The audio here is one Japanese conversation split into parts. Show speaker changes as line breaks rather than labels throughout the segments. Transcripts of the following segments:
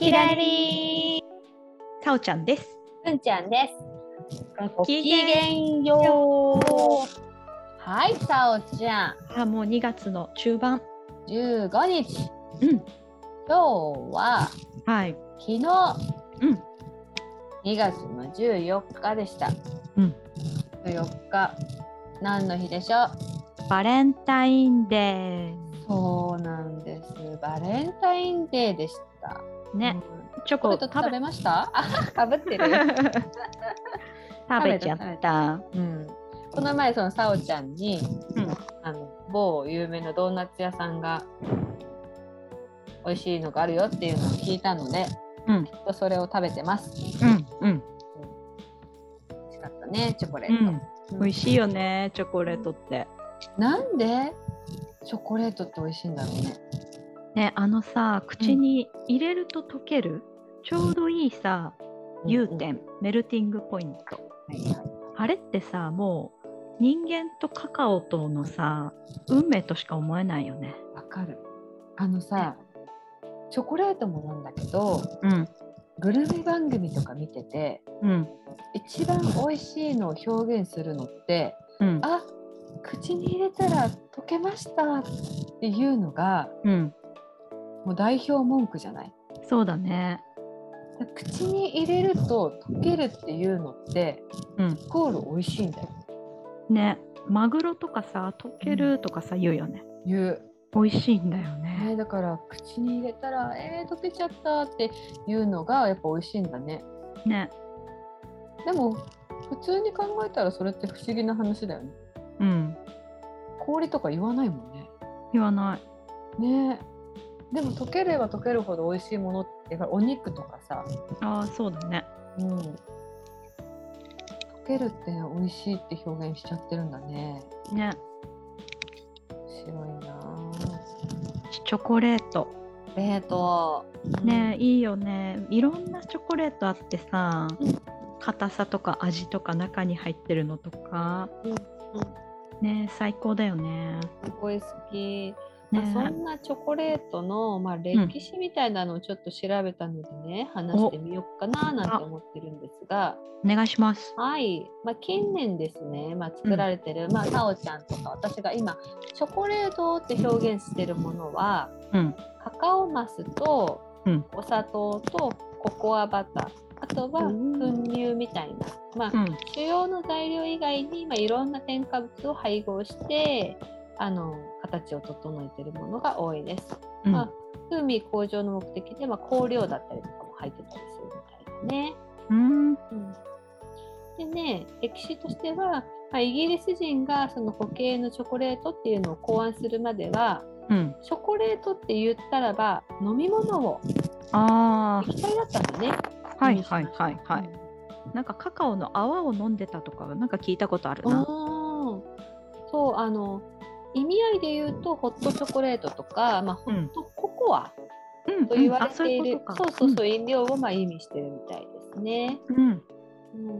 きらり
さおちゃんです。
ーんちゃんです。
ご
きげんよう。はい、さおちゃん、
あ、もう2月の中盤。
15日。
うん。
今日は
はい。
昨日、
うん。
2月の14日でした。
うん。
14日、何の日でしょう？
バレンタインデ
そうなんです。バレンタインデーでした。
ー。ね、
うん。
チョコ食べ
と食べました？あ、かぶってる？
食べちゃった。
うん。この前、そのさおちゃんに、
うん。
あの某有名なドーナツ屋さんが美味しいのがあるよっていうのを聞いたので、
うん
きっとそれを食べてます。
うん。うん。
美味しかったね、チョコレ
う
ート。
ん。美味しいよね、チョコレートって。
なんで？チョコレートって美味しいんだろうね。
ね、あのさ、口に入れると溶ける、ちょうどいいさ、融点、
うん
メルティングポイント。
はいはい
あれってさ、もう人間とカカオとのさ、運命としか思えないよね。
わかる。あのさ、チョコレートもなんだけど、
うん。
グルメ番組とか見てて、
うん。
一番美味しいのを表現するのって、
うん。
あ口に入れたら溶けましたっていうのが
うん。
もう代表文句じゃない？
そうだね。
口に入れると溶けるっていうのって
うん。
イコール美味しいんだよ
ね、マグロとかさ、溶けるとかさ、言うよね。
言う、
美味しいんだよ
ね、
ね。
だから口に入れたらえー、溶けちゃったっていうのがやっぱ美味しいんだね
ね。
でも普通に考えたらそれって不思議な話だよね
うん。
氷とか言わないもんね
言わない。
ねでも溶ければ溶けるほど美味しいものってやっぱりお肉とかさ
ああ、そうだね。
うん溶けるって美味しいって表現しちゃってるんだね
ね。
面白いなぁ
チョコレート。
冷凍
ね、いいよね。いろんなチョコレートあってさ
うん、
硬さとか味とか中に入ってるのとか、
うんうん
ね、最高だよね。
すごい好き、まあ
ね。
そんなチョコレートの、まあ、歴史みたいなのをちょっと調べたのでね、話してみようかななんて思ってるんですが。
お願いします。
はい、まあ、近年ですね、まあ、作られてる、まあ、さおちゃんとか私が今チョコレートって表現してるものは
うん。
カカオマスと
うん。
お砂糖とココアバターあとは
うん。
粉乳みたいな、まあ
うん。
主要の材料以外に、まあ、いろんな添加物を配合してあの形を整えているものが多いです。
うん
まあ風味向上の目的で、まあ、香料だったりとかも入ってたりするみたいだね。
うん。
でね歴史としては、まあ、イギリス人がその固形のチョコレートっていうのを考案するまでは
うん。
チョコレートって言ったらば飲み物を
あ
液体だったんだね。
あ、はいはいはいはい。
うん
なんかカカオの泡を飲んでたとか、なんか聞いたことある
あ
な。
ーそうあの意味合いで言うとホットチョコレートとか、まあ、ホットココア
うん
と言われている、そうそうそう飲料をまあ意味してるみたいですね。
うん。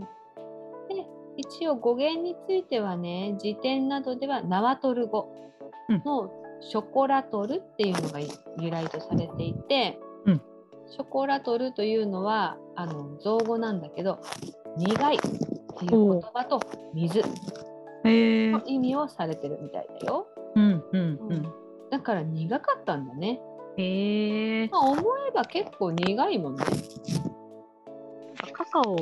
で一応語源についてはね辞典などではナワトル語のショコラトルっていうのが由来とされていて、
うん。
ショコラトルというのはあの造語なんだけど苦いっていう言葉と水の。意味をされてるみたいだよ。
うんうんう
うん
ん。
だから苦かったんだね。
へえ。
まあ、思えば結構苦いもんね。
カカオ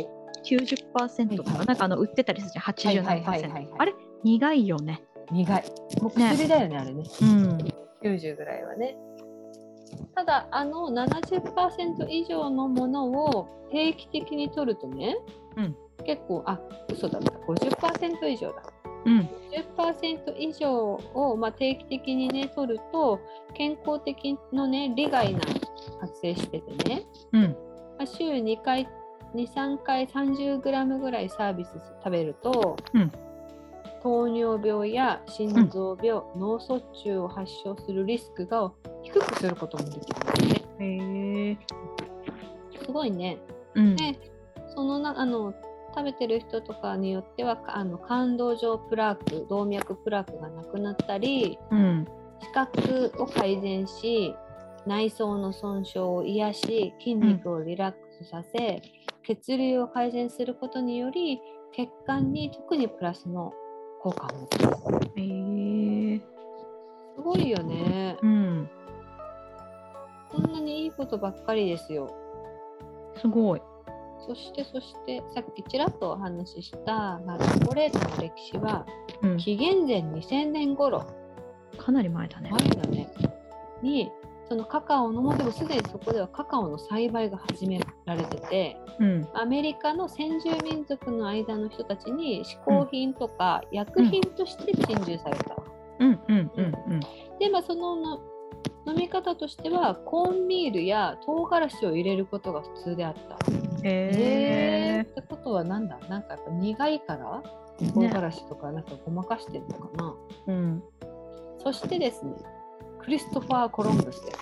90%とか、な？んかあの売ってたりするじゃん、80
はい
何
はいはいはいはい
あれ苦いよね。
苦い。もう薬だよねあれね。
うん。
90ぐらいはね。ただあの70%以上のものを定期的に取るとね、
うん
結構あ嘘だった50%以上だ、
うん。
10%以上を、まあ、定期的にね取ると健康的のね利害が発生しててね、
うん。
まあ、週2回23回 30g ぐらいサービス食べると、
うん。
糖尿病や心臓病、脳卒中を発症するリスクが低くすることもできるんですね。
へえ。
すごいね。
うん。
でそのなあの食べてる人とかによってはかあの肝動状プラーク動脈プラークがなくなったり
うん。
視覚を改善し内臓の損傷を癒し筋肉をリラックスさせ、血流を改善することにより血管に特にプラスの効果を持つ
へえ。
すごいよね。
うん。
こんなにいいことばっかりですよ。
すごい
そしてそしてさっきちらっとお話しした、まあ、チョコレートの歴史は
うん。
紀元前2000年頃。
かなり前だね。
前だね。にそのカカオのもうでもすでにそこではカカオの栽培が始められてて
うん。
アメリカの先住民族の間の人たちに嗜好品とか薬品として陳述された。
うん。うん。うん。うん。
でまあそのの飲み方としてはコーンミールや唐辛子を入れることが普通であった。
へえ
ってことはなんだ？なんかやっぱ苦いから唐辛子とかなんかごまかしてるのかな、
うん。
そしてですねクリストファー・コロンブスです。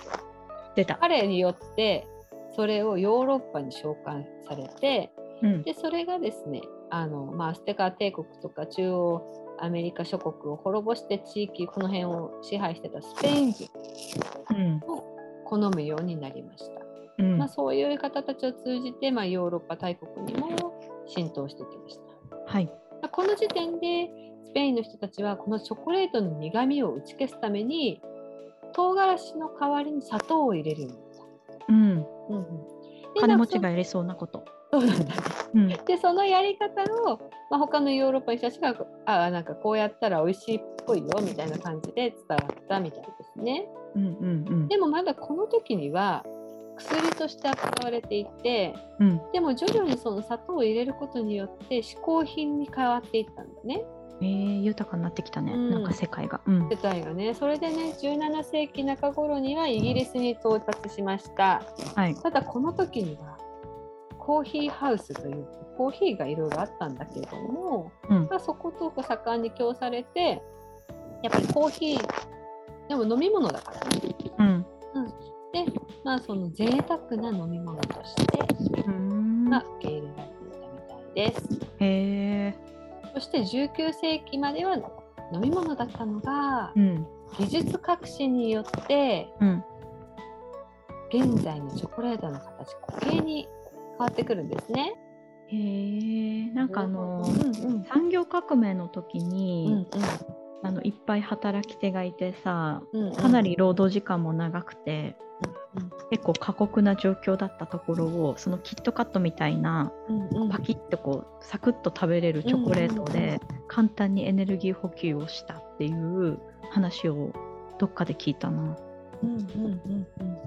出た。
彼によってそれをヨーロッパに召喚されて
うん。
でそれがですねあの、まあ、アステカ帝国とか中央アメリカ諸国を滅ぼして地域この辺を支配してたスペイン人
うん
を好むようになりました。
うん
まあ、そういう方たちを通じて、まあ、ヨーロッパ大国にも浸透してきました。
はい
まあこの時点でスペインの人たちはこのチョコレートの苦みを打ち消すために唐辛子の代わりに砂糖を入れるようになった。
うん
うんうん、で
金持ちがやりそうなこと
そうんだ。ね
うん。
でそのやり方を、まあ、他のヨーロッパの人たちがあなんかこうやったら美味しいっぽいよみたいな感じで伝わったみたいですね。
うんうん
でもまだこの時には薬として扱われていて
うん。うん
でも徐々にその砂糖を入れることによって嗜好品に変わっていったんだね。
えー、豊かになってきたね、
うん。
なんか世界が。うん。
世界がね。それでね17世紀中頃にはイギリスに到達しました。
はい。
ただこの時にはコーヒーハウスというコーヒーがいろいろあったんだけれども、
うん
まあ、そこと盛んに供されてやっぱりコーヒーでも飲み物だからね
うん。
でまあその贅沢な飲み物として
うーん
が受け入れられていたみたいです。
へえ。
そして19世紀までは飲み物だったのが
うん。
技術革新によって
うん。
現在のチョコレートの形固形に変わってくるんですね。
へえ。なんかあの
うんうん
産業革命の時
うん
に、あのいっぱい働き手がいてさ、
うんうん
かなり労働時間も長くて、
うん
結構過酷な状況だったところをそのキットカットみたいな
うんうん
パキッとこうサクッと食べれるチョコレート
うんうんうん
で簡単にエネルギー補給をしたっていう話をどっかで聞いたな。
うんうんうんうん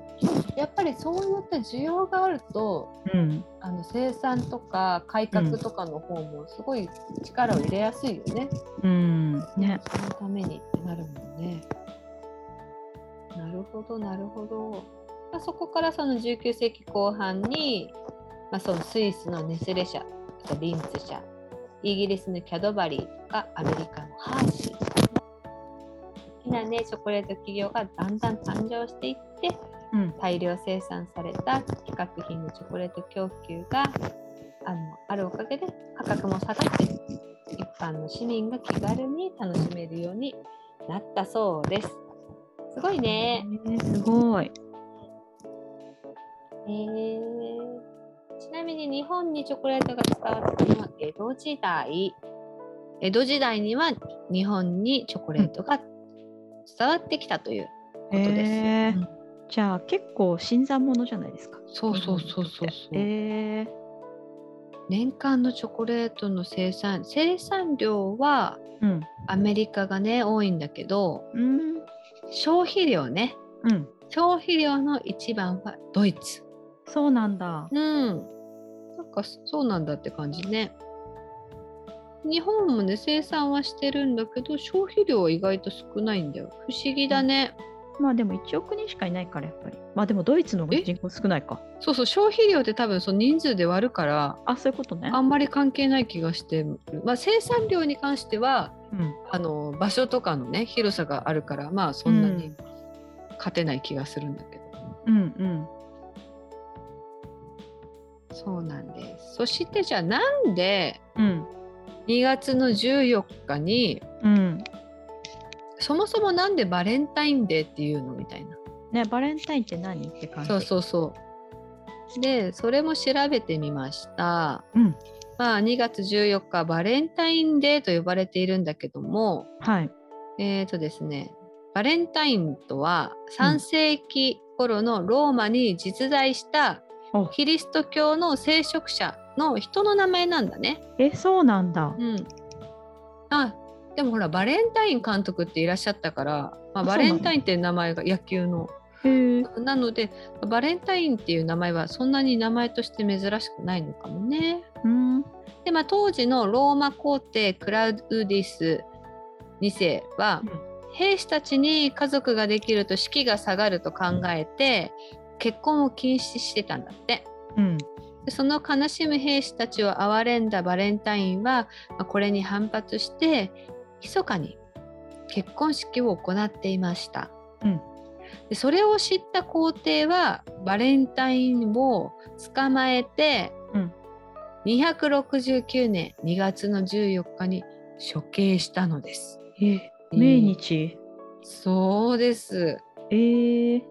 やっぱりそういった需要があると
うん。
あの生産とか改革とかの方もすごい力を入れやすいよね。
うん。ね。
そのためにってなるもんね。なるほどなるほど。まあ、そこからその19世紀後半に、まあ、そのスイスのネスレ社あとリンツ社イギリスのキャドバリーとかアメリカのハーシー好きなねチョコレート企業がだんだん誕生していって
うん。
大量生産された規格品のチョコレート供給があのあるおかげで価格も下がって一般の市民が気軽に楽しめるようになったそうです。すごいね。
えーすごい。
えーちなみに日本にチョコレートが伝わったのは江戸時代。江戸時代には日本にチョコレートが伝わってきたということです。
へー
うん
じゃあ結構新参者じゃないですか。
そうそうそうそうそう。
えー、
年間のチョコレートの生産生産量は
うん。
アメリカがね多いんだけど
うん。
消費量ね
うん。
消費量の一番はドイツ
そうなんだ。
うんなんかそうなんだって感じね日本もね生産はしてるんだけど消費量は意外と少ないんだよ不思議だね、
まあでも1億人しかいないからやっぱり。まあでもドイツの方が人口少ないか。
そうそう消費量って多分その人数で割るから
あ、そういうことね。
あんまり関係ない気がして、まあ、生産量に関しては
うん。
あの場所とかのね広さがあるからまあそんなに勝てない気がするんだけど、
うんうん。
そうなんですそしてじゃあなんで
うん。
2月の14日に
うん。
そもそもなんでバレンタインデーっていうのみたいな
ね、バレンタインって何って感じ？
そうそうそうでそれも調べてみました
うん。
まあ2月14日バレンタインデーと呼ばれているんだけども
はい。
えーとですねバレンタインとは3世紀頃のローマに実在した
お
キリスト教の聖職者の人の名前なんだね。
え、そうなんだ。
うん、あでもほらバレンタイン監督っていらっしゃったから、まあ、
あ
バレンタインっていう名前が野球の。なのでバレンタインっていう名前はそんなに名前として珍しくないのかもね。
うん。
で、まあ、当時のローマ皇帝クラウディス2世は、兵士たちに家族ができると士気が下がると考えて結婚を禁止してたんだって。
うん。
でその悲しむ兵士たちを憐れんだバレンタインは、まあこれに反発して密かに結婚式を行っていました。
うん
でそれを知った皇帝はバレンタインを捕まえて、
うん
269年2月の14日に処刑したのです。
え、命日？
そうです。
えー、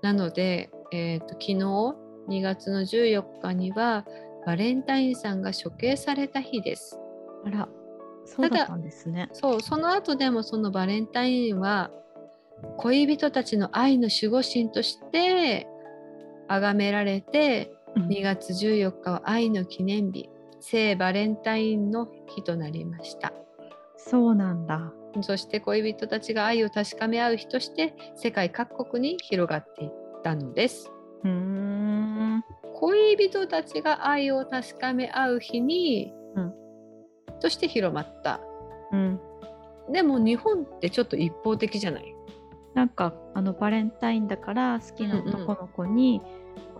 なので、えーと昨日2月の14日にはバレンタインさんが処刑された日です。
あら、そうだったんですね。
そう、その後でもそのバレンタインは恋人たちの愛の守護神として崇められて
うん
2月14日は愛の記念日聖バレンタインの日となりました
そうなんだ。
そして恋人たちが愛を確かめ合う日として世界各国に広がっていったのです
うーん。
恋人たちが愛を確かめ合う日に、
うん
として広まった
うん。
でも日本ってちょっと一方的じゃない？
なんかあのバレンタインだから好きな男の子に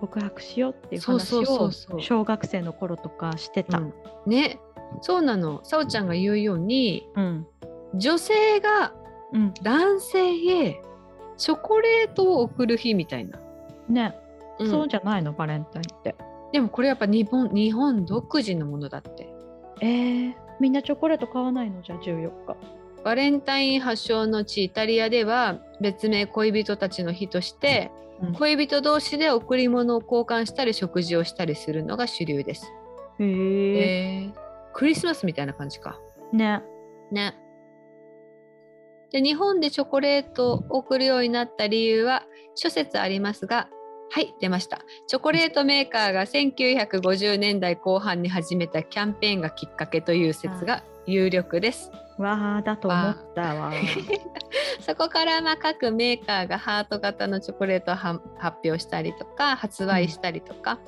告白しようっていう話を小学生の頃とかしてた。
うんねそうなのさおちゃんが言うように
うん。
女性が
うん。
男性へチョコレートを送る日みたいな、
ね、
うん
そうじゃないのバレンタインって。
でもこれやっぱ日本日本独自のものだって
えー、みんなチョコレート買わないの？じゃあ14日。
バレンタイン発祥の地イタリアでは別名恋人たちの日として、
うん
恋人同士で贈り物を交換したり食事をしたりするのが主流です。
へえ
えークリスマスみたいな感じか。
ね。
ね。で日本でチョコレートを送るようになった理由は諸説ありますがはい出ましたチョコレートメーカーが1950年代後半に始めたキャンペーンがきっかけという説が有力です。
わあだと思ったわ。
そこからまあ各メーカーがハート型のチョコレートをは発表したりとか発売したりとか、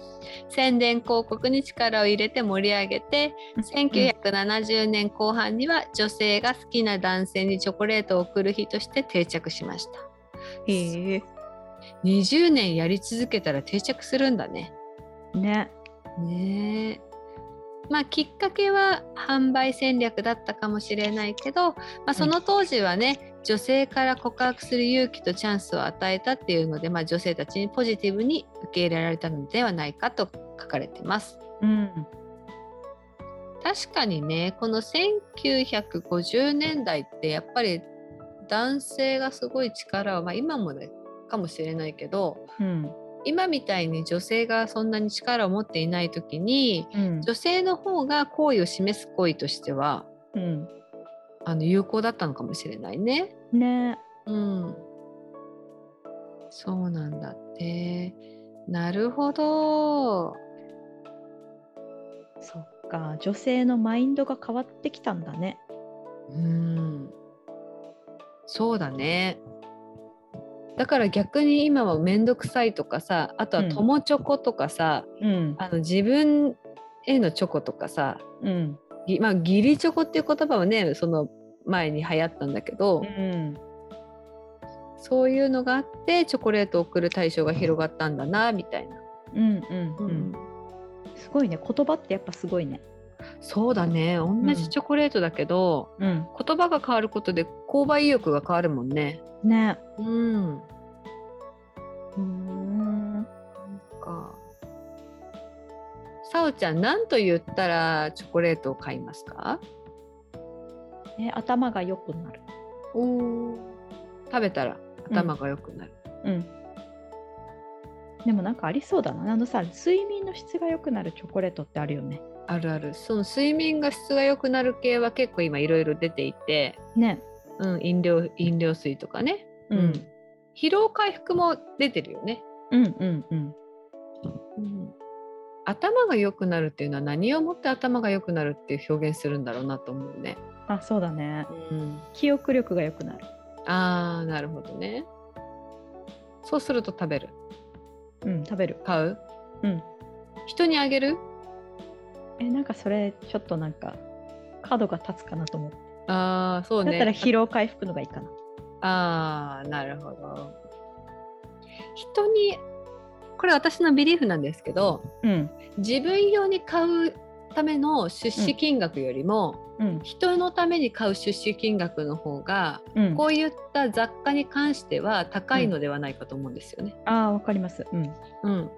宣伝広告に力を入れて盛り上げて1970年後半には女性が好きな男性にチョコレートを贈る日として定着しました
へえ。
20年やり続けたら定着するんだね
ね。
ねえまあきっかけは販売戦略だったかもしれないけど、まあ、その当時はね、女性から告白する勇気とチャンスを与えたっていうので、まあ、女性たちにポジティブに受け入れられたのではないかと書かれてます。
うん。
確かにねこの1950年代ってやっぱり男性がすごい力を、まあ、今もねかもしれないけど
うん。
今みたいに女性がそんなに力を持っていない時に
うん。
女性の方が好意を示す行為としては
うん。
あの有効だったのかもしれないね。
ね。
うん。そうなんだって。なるほど。
そっか。女性のマインドが変わってきたんだね。
うん。そうだね。だから逆に今は面倒くさいとかさあとは
うん
友チョコとかさ、
うん。
あの自分へのチョコとかさ
うん。
ぎまあ義理チョコっていう言葉はねその前に流行ったんだけど、
うん
そういうのがあってチョコレートを送る対象が広がったんだなみたいな。
うんうんうんすごいね言葉ってやっぱすごいね
そうだね。同じチョコレートだけど、
うん。
言葉が変わることで購買意欲が変わるもんね。
ね。
うん。
うーん。
か。さおちゃん何と言ったらチョコレートを買いますか？
ね頭が良くなる。
お食べたら頭が良くなる。
うん。でもなんかありそうだな。あのさ睡眠の質が良くなるチョコレートってあるよね
あるある。その睡眠が質が良くなる系は結構今いろいろ出ていて、
ね。
うん飲料飲料水とかね。
うん。
疲労回復も出てるよね。
うんうんうん。
うん。頭が良くなるっていうのは何をもって頭が良くなるっていう表現するんだろうなと思うね。
あそうだね。
うん、
記憶力が良くなる。
あーなるほどね。そうすると食べる。
うん食べる。
買う？
うん。
人にあげる？
えなんかそれちょっとなんか角が立つかなと思って、
ああそうね。
だったら疲労回復のがいいかな。
ああなるほど。人にこれ私のビリーフなんですけど
うん。
自分用に買うための出資金額よりも、
うん。
人のために買う出資金額の方が
うん。
こういった雑貨に関しては高いのではないかと思うんですよね。
ああわかります。うん。
うん、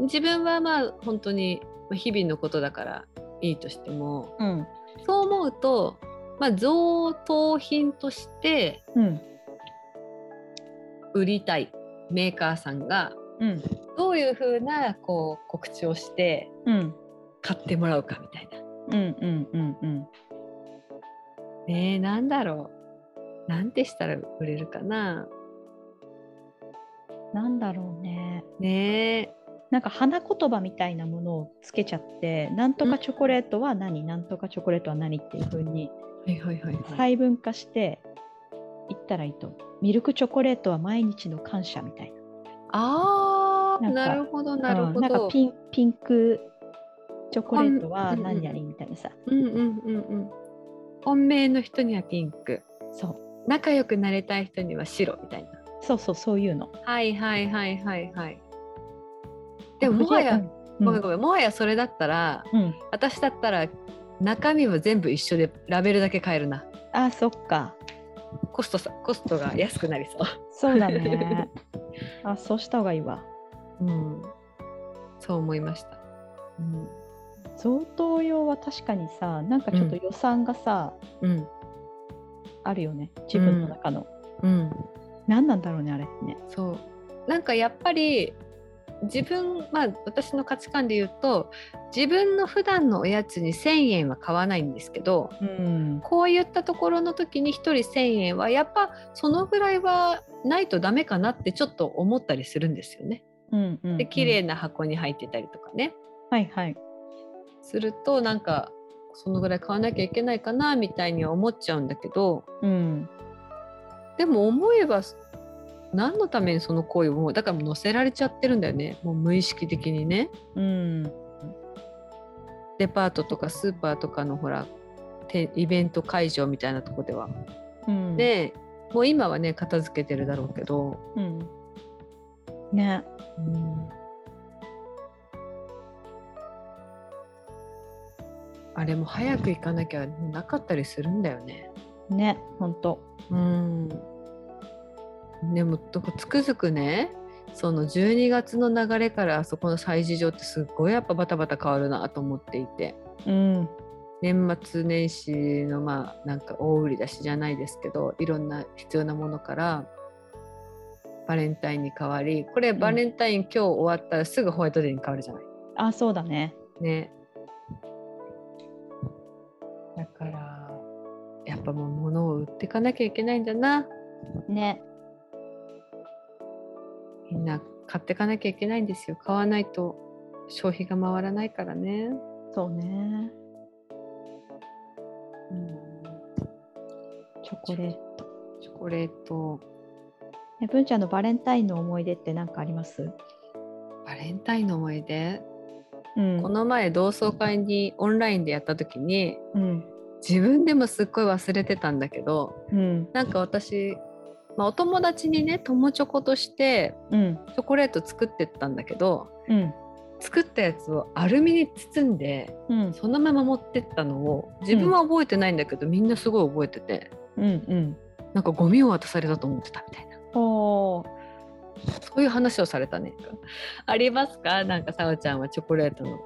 自分はまあ本当にまあ日々のことだからいいとしても。
うん。
そう思うと、まあ、贈答品として
うん。
売りたいメーカーさんが
うん。
どういうふうなこう告知をして
うん。
買ってもらうかみたいな。
うんうんうんうん。
ねえなんだろう。なんてしたら売れるかな。
なんだろうね。
ねえ
なんか花言葉みたいなものをつけちゃってなんとかチョコレートは何、なんとかチョコレートは何っていう風に
はいはいはいはい。
細分化して言ったらいいとミルクチョコレートは毎日の感謝みたいなんか
なるほど
な
なるほ
うんなんか
ど。
ピンピンクチョコレートは
うん
何々みたいなさ、
うんうんうんうん。本命の人にはピンク
そう
仲良くなれたい人には白みたいな。
そうそうそういうの
はいはいはいはいはい。でももはや、
うん。
ごめんごめんもはやそれだったら
うん、
私だったら中身は全部一緒でラベルだけ変えるな。
あそっか。
コストさコストが安くなりそう。
そうだね。あそうした方がいいわ。
うん、そう思いました。うん。
贈答用は確かにさなんかちょっと予算がさ、
うん。
あるよね。自分の中の、
うん、
何なんだろうねあれってね。
そう。なんかやっぱり自分まあ私の価値観で言うと自分の普段のおやつに1,000円は買わないんですけど
うん。
こういったところの時に1人1,000円はやっぱそのぐらいはないとダメかなってちょっと思ったりするんですよね。
うんうん、
で綺麗な箱に入ってたりとかね。
はいはい。
するとなんかそのぐらい買わなきゃいけないかなみたいには思っちゃうんだけど
うん。
でも思えば何のためにその行為をもうだからもう載せられちゃってるんだよね。もう無意識的にね。
うん。
デパートとかスーパーとかのほらてイベント会場みたいなとこでは。
うん。
でもう今はね片付けてるだろうけど、
うん。ね。
うん。あれも早く行かなきゃなかったりするんだよね。
ねほんと。
うんでもつくづくねその12月の流れからあそこの催事場ってすっごいやっぱバタバタ変わるなと思っていて
うん
年末年始のまあなんか大売り出しじゃないですけどいろんな必要なものからバレンタインに変わりこれバレンタイン今日終わったらすぐホワイトデーに変わるじゃない。
あそうだね
ね。だからやっぱもう物を売っていかなきゃいけないんだな。
ね
みんな買っていかなきゃいけないんですよ。買わないと消費が回らないからね。
そうね。
うん、
チョコレート。
チョコレート、
ね文ちゃんのバレンタインの思い出って何かあります？
バレンタインの思い出？
うん。
この前同窓会にオンラインでやった時に
うん。
自分でもすっごい忘れてたんだけど
うん。
なんか私、まあ、お友達にね友チョコとして
うん。
チョコレート作ってったんだけど
うん。
作ったやつをアルミに包んで
うん。
そのまま持ってったのを自分は覚えてないんだけど、みんなすごい覚えてて
うんうん。
なんかゴミを渡されたと思ってたみたいな。
おー。
そういう話をされたね。ありますか？なんかさおちゃんはチョコレートの。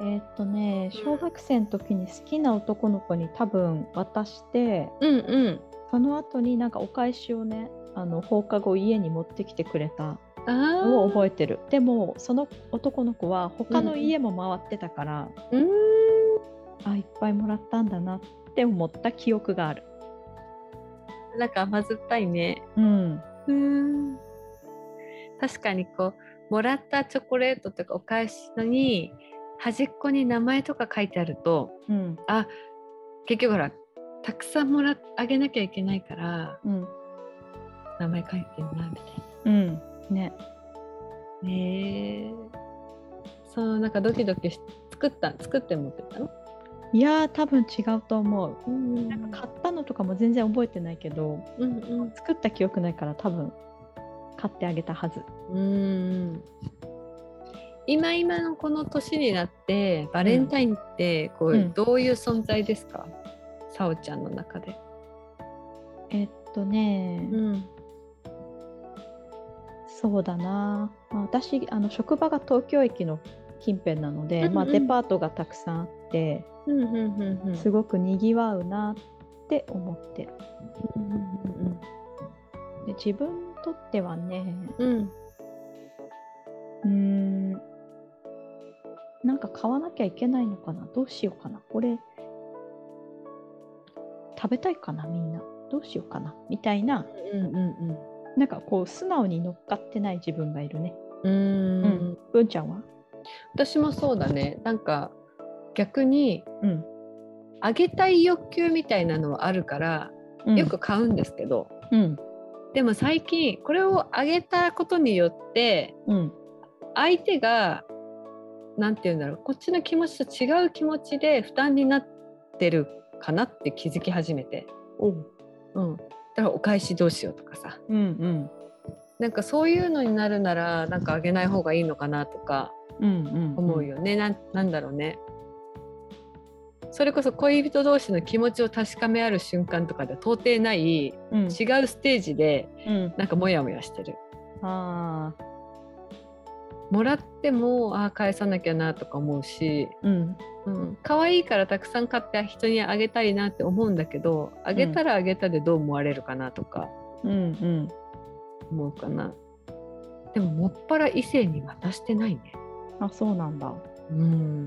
えーっとね小学生の時に好きな男の子に多分渡して
うんうん。
その後になんかお返しをねあの放課後家に持ってきてくれた
あ
のを
あ。
覚えてるでもその男の子は他の家も回ってたから、
うーん。
あいっぱいもらったんだなって思った記憶がある
なんか甘酸っぱいね。
うん
うん。確かにこうもらったチョコレートとかお返しのに端っこに名前とか書いてあると
うん
あ結局ほらたくさんもらあげなきゃいけないから
うん。
名前書いてんなみたい
うん。ね。
な。ねえ。そうなんかドキドキし作った作って持ってったの？
いやー多分違うと思う。
うん
なんか買ったのとかも全然覚えてないけど
うんうん。
作った記憶ないから多分買ってあげたはず。
うん。今今のこの年になってバレンタインってこう、
うん。
どういう存在ですか、さおちゃんの中で。
えっとね、
ん。
そうだな、まあ、私あの職場が東京駅の近辺なので、まあ、
うん。うん
デパートがたくさんあって
うんうんうんうん
すごくにぎわうなって思って。る
うん
で自分にとってはね
うん。
なんか買わなきゃいけないのかな。どうしようかな。これ食べたいかなみんな。どうしようかな。みたいな。
うんうん
なんかこう素直に乗っかってない自分がいるね。
うんうん。
うん。文ちゃんは？
私もそうだね。なんか逆に
うん。
あげたい欲求みたいなのはあるからよく買うんですけど、
うん。
でも最近これをあげたことによって
うん。
相手が何て言うんだろう。こっちの気持ちと違う気持ちで負担になってるかなって気づき始めて、
おう。
うん、だからお返しどうしようとかさ。
うんうん。
なんかそういうのになるならなんかあげない方がいいのかなとか
うんうん
思うよね、なんなんだろうね。それこそ恋人同士の気持ちを確かめ合う瞬間とかでは到底ない
うん。
違うステージで
うん。
なんかモヤモヤしてる。
ああ
もらってもああ返さなきゃなとか思うし、
うん。
うん、可愛いからたくさん買って人にあげたいなって思うんだけどあげたらあげたでどう思われるかなとか
うんうん。
思うかな。でももっぱら異性に渡してないね。
あそうなんだ。
うん、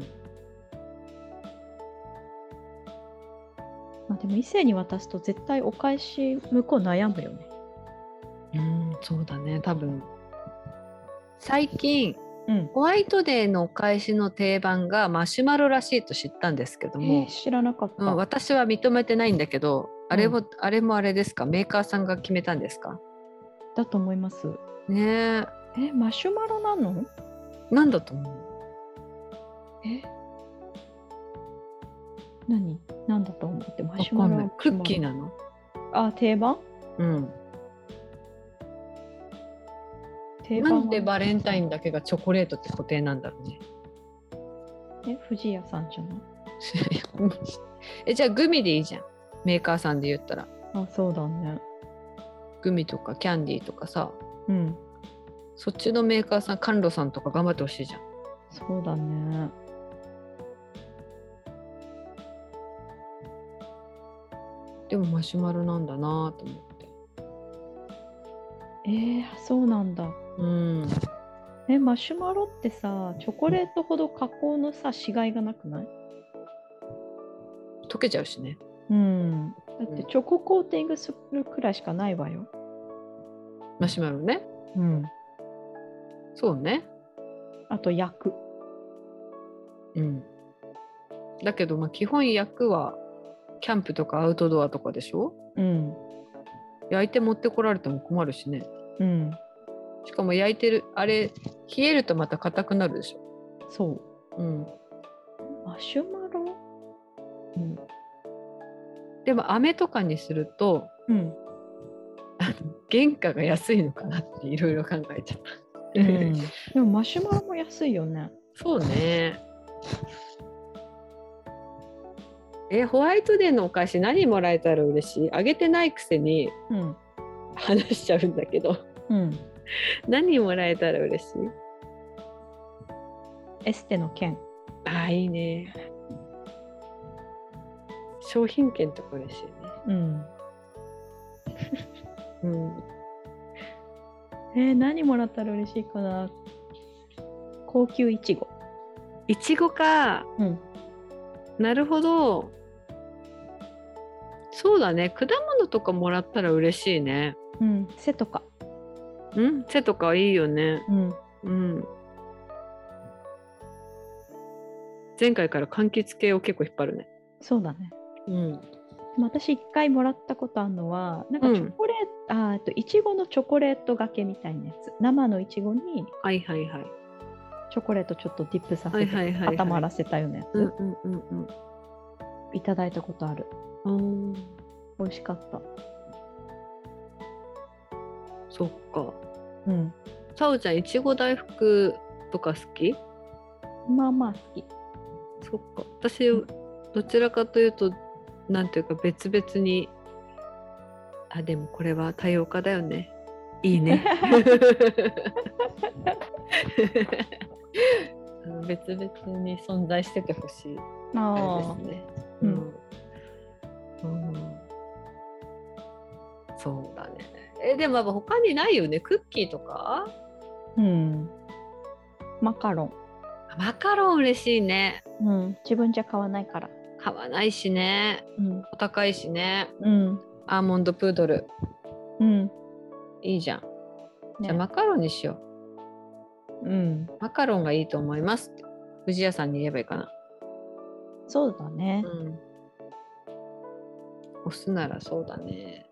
まあでも異性に渡すと絶対お返し向こう悩むよね。
うん、そうだね。多分最近
うん。
ホワイトデーのお返しの定番がマシュマロらしいと知ったんですけど
え
も
ー、、知らなかった、
うん、私は認めてないんだけどあれも、あれもあれですか？メーカーさんが決めたんですか？
だと思います。
ね
え。マシュマロなの？
えなんだと思う？
え？何？なんだと思ってマ
わ
シュマロ。
クッキー
な
なの？
あ定番？
うんなんでバレンタインだけがチョコレートって固定なんだろうね。
え藤屋さんじゃない？
えじゃあグミでいいじゃん。メーカーさんで言ったら。
あそうだね。
グミとかキャンディーとかさ。
うん。
そっちのメーカーさん甘露さんとか頑張ってほしいじゃん。
そうだね。
でもマシュマロなんだなと思って
えー、そうなんだ。
うん。
えマシュマロってさチョコレートほど加工のさしがいがなくない？
溶けちゃうしね。
うん。だってチョココーティングするくらいしかないわよ。
マシュマロね。
うん。
そうね。
あと焼く。
うん。だけどまあ基本役はキャンプとかアウトドアとかでしょ？
うん。
焼いて持ってこられても困るしね
うん
しかも焼いてるあれ冷えるとまた硬くなるでしょ？
そう。
うん
マシュマロ？
うん、でも飴とかにすると
うん。
原価が安いのかなっていろいろ考えちゃった。
でもマシュマロも安いよね。
そうね。え、ホワイトデーのお返し何もらえたら嬉しい？あげてないくせに
うん。
話しちゃうんだけど
うん。
何もらえたら嬉しい？
エステの券。
ああいいね。商品券とか嬉しいね。
うん。
うん。
えー、何もらったら嬉しいかな？高級いちご。
いちごか。
うん。
なるほど。そうだね。果物とかもらったら嬉しいね。
うん。背とか。
うん？背とかいいよね。
うん。
うん。前回から柑橘系を結構引っ張るね。
そうだね。
うん。
私一回もらったことあるのは、なんかチョコレート、あーえっと、いちごのチョコレートがけみたいなやつ。生のいちごに
はいはいはい。
チョコレートちょっとディップさせ
はいはいはいはい
て固まらせたようなやつ、
うんうんうんうん。
いただいたことある。
あー
美味しかった。
そっか。
うん。
さおちゃん、いちご大福とか好き？
まあまあ好き。
そっか。私、どちらかというと、なんていうか別々に、あ、でもこれは多様化だよね。いいね。別々に存在しててほしい。あれ
あ
ですね。
うん
うんうんそうだね。え、でもやっぱ他にないよね？クッキーとか？
うん。マカロン。
マカロン嬉しいね。
うん。自分じゃ買わないから。
買わないしね。
うん。
お高いしね。
うん。
アーモンドプードル。
うん。
いいじゃん。じゃあ
ね
マカロンにしよ
うん。
う。マカロンがいいと思います。藤屋さんに言えばいいかな。
そうだね。
うん。押すならそうだね。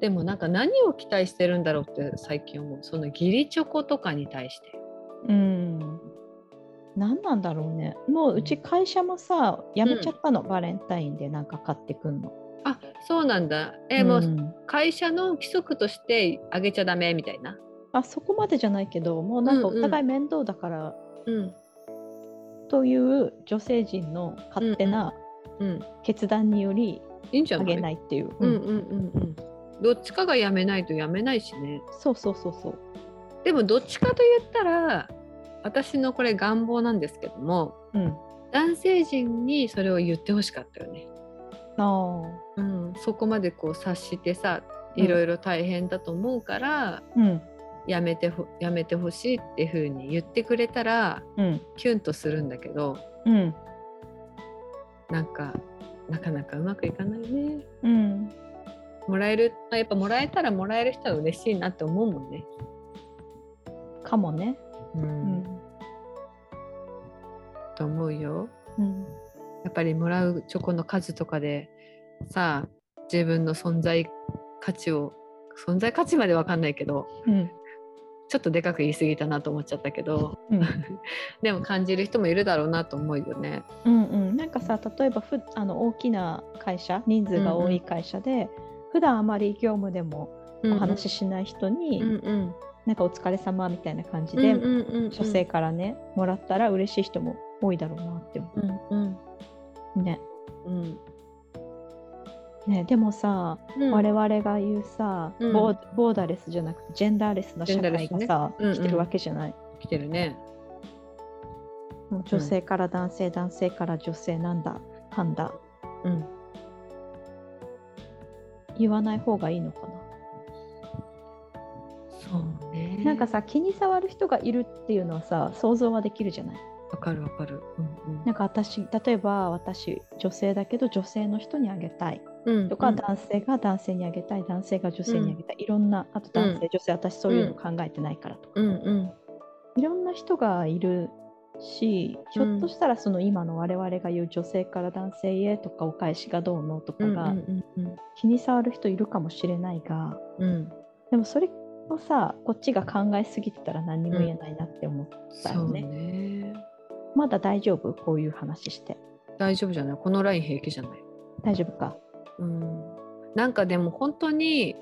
でもなんか何を期待してるんだろうって最近思う。その義理チョコとかに対して。
うん。何なんだろうね。もううち会社もさ、やめちゃったの、バレンタインでなんか買ってくんの？
あそうなんだ。えも
う
うん会社の規則としてあげちゃダメみたいな？
あそこまでじゃないけど、もうなんか
うんうん
お互い面倒だから、
うん。
という女性陣の勝手な
うん。
決断によりあ
いいんじゃない？
げないっていう。うん
うんうんうんうん。どっちかがやめないとやめないしね。
そうそうそうそう。
でもどっちかと言ったら私のこれ願望なんですけども
うん。
男性陣にそれを言ってほしかったよね。
あ
うん、そこまでこう察してさ
うん
いろいろ大変だと思うから、
あ。うん。
やめてほやめてほしいっていうふうに言ってくれたら
うん。
キュンとするんだけど
うん。
なんかなかなかうまくいかないね。
うん。
もらえるあやっぱもらえたらもらえる人は嬉しいなって思うもんね。
かもね。
う、
うんん。
と思うよ。
うん。
やっぱりもらうチョコの数とかでさ自分の存在価値を存在価値まで分かんないけど
うん。
ちょっとでかく言い過ぎたなと思っちゃったけど
うん。
でも感じる人もいるだろうなと思うよね。
うんうん、なんかさ例えばふあの大きな会社人数が多い会社で、普段あまり業務でもお話ししない人に、
うんうん。
なんかお疲れ様みたいな感じ
うん
で、女性からねもらったら嬉しい人も多いだろうなって思
う。んうん。
うね。
うん。
ねでもさ、
うん。
我々が言うさ、
うん。
ボーダレスじゃなくてジェンダーレスな社会がさ、
うんうん。
来てるわけじゃない、
来てるね。
もう女性から男性、男性から女性なんだかんだ。
うん
言わない方がいいのかな。
そうね。
なんかさ気に障る人がいるっていうのはさ想像はできるじゃない。
わかるわかる。うん
なんか私例えば私女性だけど女性の人にあげたい。
うん
とか、
うん。
男性が男性にあげたい男性が女性にあげたい、いろんなあと男性、
うん。
女性私そういうの考えてないからとか、
うんうん。
いろんな人がいるしひょっとしたらその今の我々が言う女性から男性へとかお返しがどうのとか
うんう
が
んうん
気に障る人いるかもしれないが、
うん
でもそれをさこっちが考えすぎてたら何にも言えないなって思ったよね。
ね。
まだ大丈夫？こういう話して。
大丈夫じゃない？このライン平気じゃない？
大丈夫か。
うんなんかでも本当に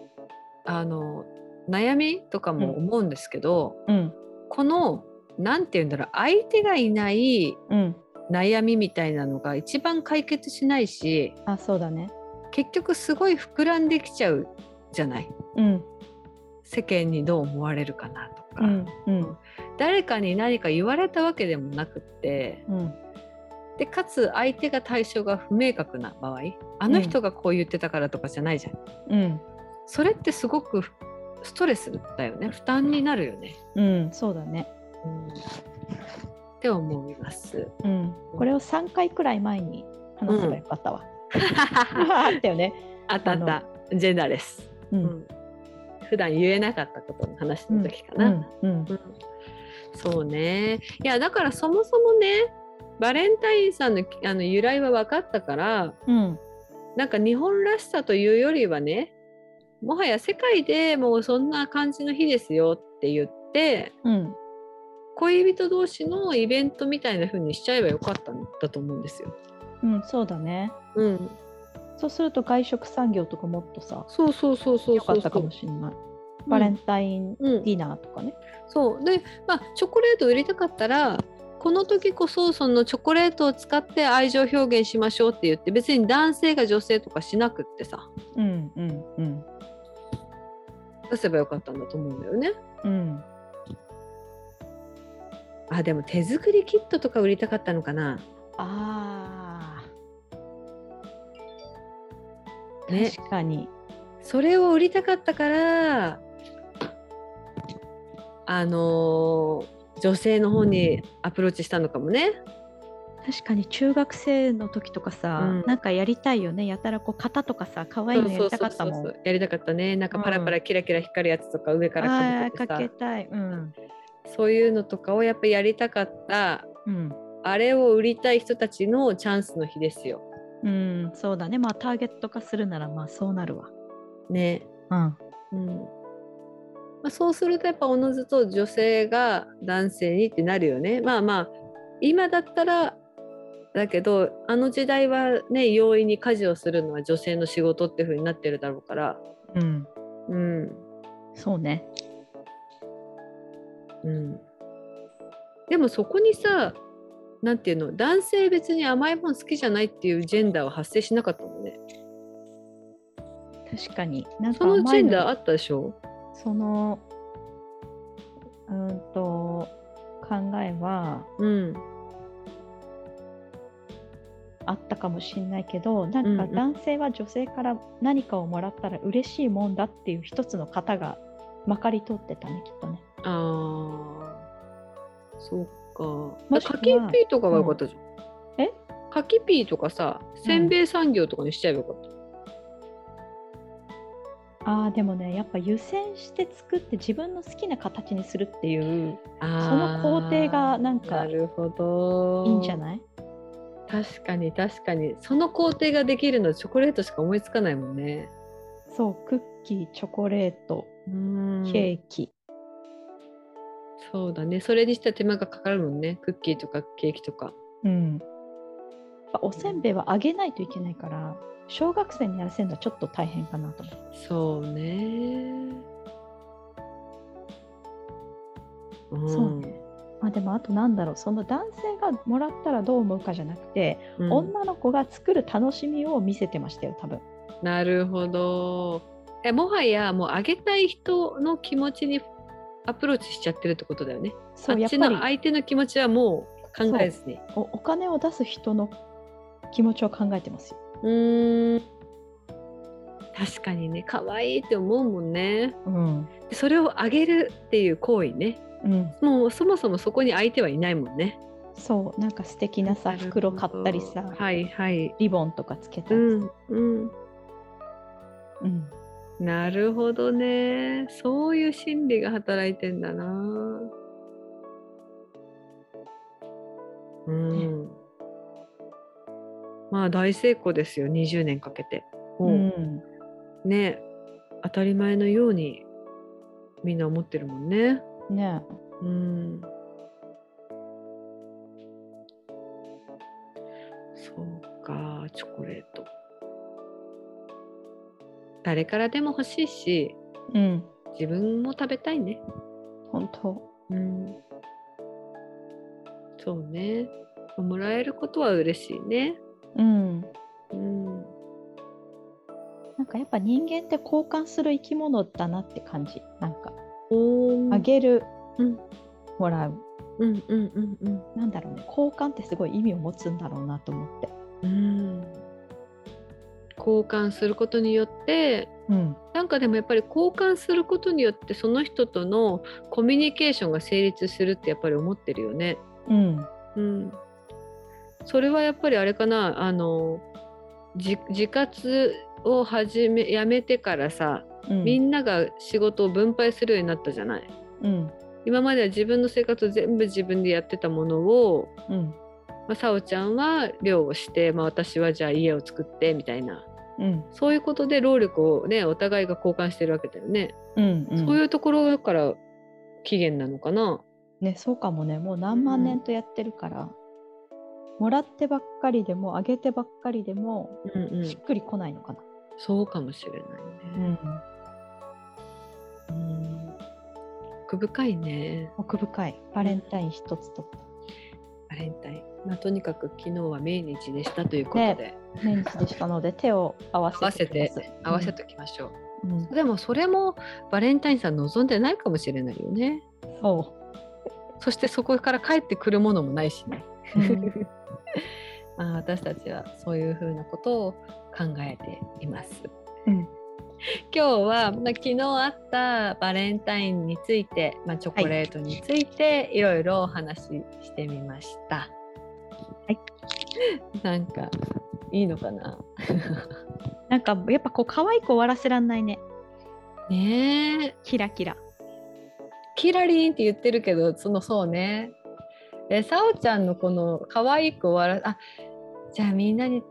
あの悩みとかも思うんですけど、
うん。
このなんて言うんだろう相手がいない
うん。
悩みみたいなのが一番解決しないし
あ、そうだね。
結局すごい膨らんできちゃうじゃない？
うん。
世間にどう思われるかなとか、
うん。うん。
誰かに何か言われたわけでもなくって
うん。
でかつ相手が対象が不明確な場合あの人がこう言ってたからとかじゃないじゃん、
うん。
それってすごくストレスだよね負担になるよね、
うん。そうだね。
うん、って思います。
うん。これを3回くらい前に話せばよかったわ。あったよね。
あったあったジェンダーレス、
う。
うんん、普段言えなかったことの話の時かな。
うん
そうねいやだからそもそもねバレンタインさんのあの由来は分かったから
うん。
なんか日本らしさというよりはねもはや世界でもうそんな感じの日ですよって言って
うん。
恋人同士のイベントみたいな風にしちゃえばよかったんだと思うんですよ。
うん。そうだね。
うん、
そうすると外食産業とかもっとさ、
そうそうそうそうそう
よかったかもしれない。バレンタインデ
うん、
ィナーとかね。
そうで、まあ、チョコレート売りたかったらこの時こそそのチョコレートを使って愛情表現しましょうって言って別に男性が女性とかしなくってさ
うん。うん。うん。
出せばよかったんだと思うんだよね。
うん。
あでも手作りキットとか売りたかったのかな。
ああ。
ね。
確かに。
それを売りたかったからあのー女性の方にアプローチしたのかもね。
確かに中学生の時とかさ、
うん。
なんかやりたいよね。やたらこう型とかさ可愛いのやりたかったもん。
やりたかったね。なんかパラパラキラキラ光るやつとか上からかけててさ
かけたい。うん
そういうのとかをやっぱやりたかった
うん、
あれを売りたい人たちのチャンスの日ですよ。
うん、そうだねまあターゲット化するならまあそうなるわ
ね。
うん
うんまあ、そうするとやっぱおのずと女性が男性にってなるよね。まあまあ今だったらだけどあの時代はね容易に家事をするのは女性の仕事っていう風になってるだろうから。
うん
うん
そうね
うん、でもそこにさなんていうの男性別に甘いもん好きじゃないっていうジェンダーは発生しなかったもんね。
確かに。なん
そのジェンダーあったでしょ？
そのうんと考えは
うん。
あったかもしれないけどなんか男性は女性から何かをもらったら嬉しいもんだっていう一つの型がまかり通ってたねきっとね。
ああそうか。
もしくは
カキピーとかがよかったじゃん。
え？
カキピーとかさせんべい産業とかにしちゃえばよかった。
あーでもねやっぱ湯煎して作って自分の好きな形にするっていうその工程がなんか
なるほど。
いいんじゃない？
確かに確かに。その工程ができるのチョコレートしか思いつかないもんね。
そうクッキーチョコレート
うん。
ケーキ、
そうだねそれにしたら手間がかかるもんねクッキーとかケーキとか。
うん、やっぱおせんべいは揚げないといけないから小学生にやらせるのはちょっと大変かなと思う。
そうね。うん
そうねまあ、でもあとなんだろうその男性がもらったらどう思うかじゃなくて、
うん
女の子が作る楽しみを見せてましたよ多分。
なるほど。えもはやもうあげたい人の気持ちにアプローチしちゃってるってことだよね。
そ
っちの相手の気持ちはもう考えずに。
おお金を出す人の気持ちを考えてますよ。
うーん確かにね可愛いって思うもんね。
うん
でそれをあげるっていう行為ね
うん、
もうそもそもそこに相手はいないもんね。
そうなんか素敵なさ袋買ったりさ、
はいはい。
リボンとかつけた
う
りさ、
んうん。
うん
なるほどね。そういう心理が働いてんだな。うん。まあ大成功ですよ、20年かけて。もう、
うん
ね、当たり前のようにみんな思ってるもんね。
ね
うん。そうかチョコレート誰からでも欲しいし
うん。
自分も食べたいね。
本当。
うん。そうね。もらえることは嬉しいね。
うん。
うん。
なんかやっぱ人間って交換する生き物だなって感じ。なんか。
お
あげる、
うん。
もらう。
うんうんうんうん。
なんだろうね。交換ってすごい意味を持つんだろうなと思って。
うん交換することによって
うん。
なんかでもやっぱり交換することによってその人とのコミュニケーションが成立するってやっぱり思ってるよね。
うん。
うん、それはやっぱりあれかなあのじ自活を始めやめてからさ、
うん。
みんなが仕事を分配するようになったじゃない。
うん。
今までは自分の生活を全部自分でやってたものを、
うん。
まあ、さおちゃんは漁をして、まあ、私はじゃあ家を作ってみたいな
うん
そういうことで労力をねお互いが交換してるわけだよね。
うんうん
そういうところから起源なのかな。
ねそうかもねもう何万年とやってるから、もらってばっかりでもあげてばっかりでも、
うんうん
しっくりこないのかな。
そうかもしれないね。うん奥深いね。
奥深いバレンタイン一つと
バレンタイン。まあ、とにかく昨日は命日でしたということで、
ね年日でしたので手を合わせ
合わせて合わせときましょう。
うんうん
でもそれもバレンタインさん望んでないかもしれないよね。
そ
そしてそこから帰ってくるものもないしね。
う、う ん
まあ私たちはそういうふうなことを考えています。
うん
今日は、まあ、昨日あったバレンタインについて、まあ、チョコレートについていろいろお話ししてみました。
はい。
なんかいいのかな？
なんかやっぱこう可愛く終わらせらんないね。
ねえ。
キラキラ。
キラリンって言ってるけどそのそうね。えさおちゃんのこの可愛く終わらあじゃあみんなに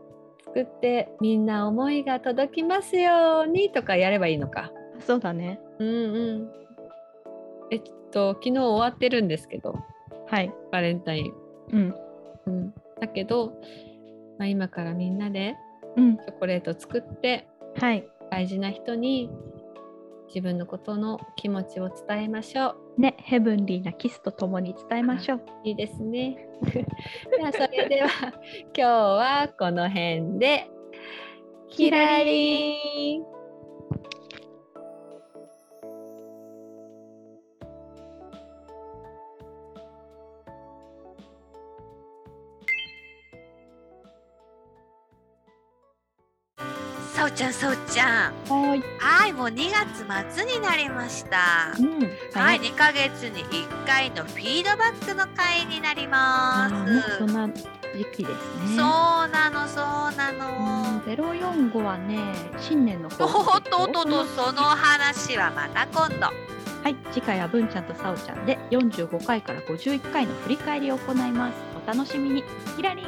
作ってみんな思いが届きますようにとかやればいいのか。
そうだね。
うんうん。えっと昨日終わってるんですけど。
はい。
バレンタイン。
うん。
うん、だけど、まあ、今からみんなで
うん。
チョコレート作って
はい。
大事な人に自分のことの気持ちを伝えましょう。
ねヘブンリーなキスとともに伝えましょう。
いいですね。ではそれでは今日はこの辺で。キラリン
ちゃんさおちゃん。
はーい。
はいもう2月末になりました。
うん。
はい、2ヶ月に1回のフィードバックの会になり
あ
ま
ーもうそん
す。
な時期ですね。
そうなの、そうなの。
ゼロ四五はね新年の
お
方
っとおっとと、その話はまた今度。
はい次回は文ちゃんとさおちゃんで45回から51回の振り返りを行います。お楽しみに。キラリン